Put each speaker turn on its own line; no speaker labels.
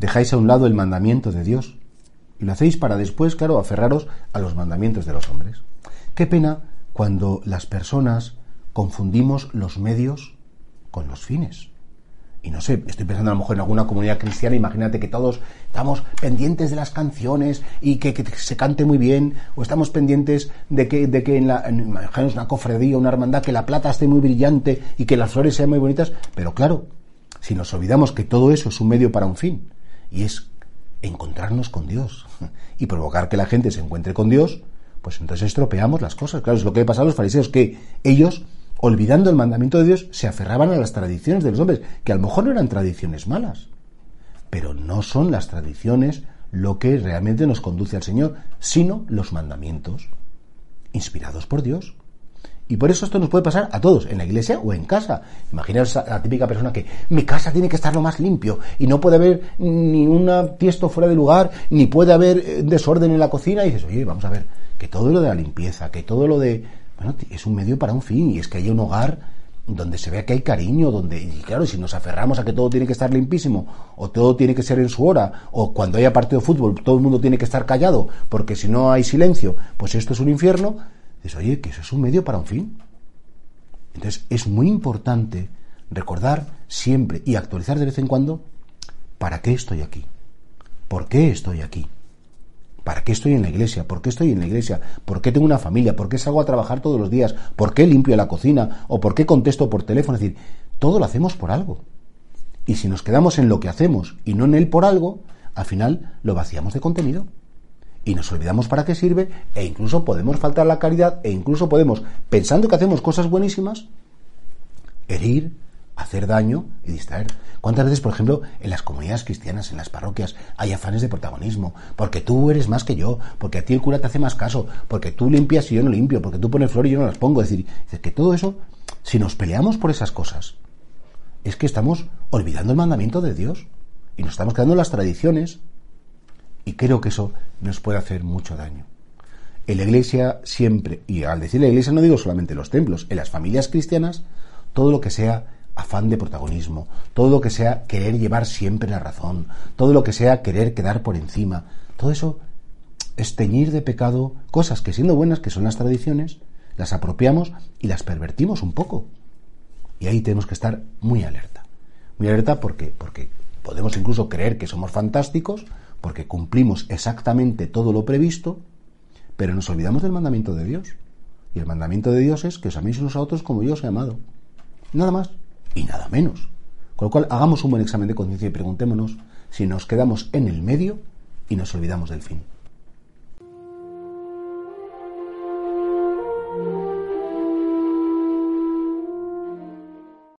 Dejáis a un lado el mandamiento de Dios y lo hacéis para después, claro, aferraros a los mandamientos de los hombres. Qué pena cuando las personas confundimos los medios con los fines. Y no sé, estoy pensando a lo mejor en alguna comunidad cristiana, imagínate que todos estamos pendientes de las canciones y que, se cante muy bien, o estamos pendientes de que, de que en la, en, una cofradía, una hermandad, que la plata esté muy brillante y que las flores sean muy bonitas, pero claro, si nos olvidamos que todo eso es un medio para un fin, y es encontrarnos con Dios y provocar que la gente se encuentre con Dios, pues entonces estropeamos las cosas. Claro, es lo que le pasa a los fariseos, que ellos, olvidando el mandamiento de Dios, se aferraban a las tradiciones de los hombres, que a lo mejor no eran tradiciones malas, pero no son las tradiciones lo que realmente nos conduce al Señor, sino los mandamientos inspirados por Dios. Y por eso esto nos puede pasar a todos, en la iglesia o en casa. Imaginaos a la típica persona que mi casa tiene que estar lo más limpio y no puede haber ni un tiesto fuera de lugar, ni puede haber eh, desorden en la cocina. Y dices, oye, vamos a ver, que todo lo de la limpieza, que todo lo de... Bueno, es un medio para un fin y es que haya un hogar donde se vea que hay cariño, donde, y claro, si nos aferramos a que todo tiene que estar limpísimo, o todo tiene que ser en su hora, o cuando haya partido de fútbol todo el mundo tiene que estar callado, porque si no hay silencio, pues esto es un infierno, Dices, oye, que eso es un medio para un fin. Entonces, es muy importante recordar siempre y actualizar de vez en cuando para qué estoy aquí. ¿Por qué estoy aquí? ¿Para qué estoy en la iglesia? ¿Por qué estoy en la iglesia? ¿Por qué tengo una familia? ¿Por qué salgo a trabajar todos los días? ¿Por qué limpio la cocina? ¿O por qué contesto por teléfono? Es decir, todo lo hacemos por algo. Y si nos quedamos en lo que hacemos y no en él por algo, al final lo vaciamos de contenido y nos olvidamos para qué sirve e incluso podemos faltar la caridad e incluso podemos, pensando que hacemos cosas buenísimas, herir, hacer daño y distraer. ¿Cuántas veces, por ejemplo, en las comunidades cristianas, en las parroquias, hay afanes de protagonismo? Porque tú eres más que yo, porque a ti el cura te hace más caso, porque tú limpias y yo no limpio, porque tú pones flores y yo no las pongo. Es decir, que todo eso, si nos peleamos por esas cosas, es que estamos olvidando el mandamiento de Dios y nos estamos quedando las tradiciones y creo que eso nos puede hacer mucho daño. En la iglesia siempre, y al decir la iglesia no digo solamente los templos, en las familias cristianas, todo lo que sea afán de protagonismo, todo lo que sea querer llevar siempre la razón, todo lo que sea querer quedar por encima, todo eso es teñir de pecado cosas que siendo buenas, que son las tradiciones, las apropiamos y las pervertimos un poco. Y ahí tenemos que estar muy alerta. Muy alerta porque, porque podemos incluso creer que somos fantásticos porque cumplimos exactamente todo lo previsto, pero nos olvidamos del mandamiento de Dios. Y el mandamiento de Dios es que os améis unos a otros como yo os he amado. Nada más y nada menos. Con lo cual, hagamos un buen examen de conciencia y preguntémonos si nos quedamos en el medio y nos olvidamos del fin.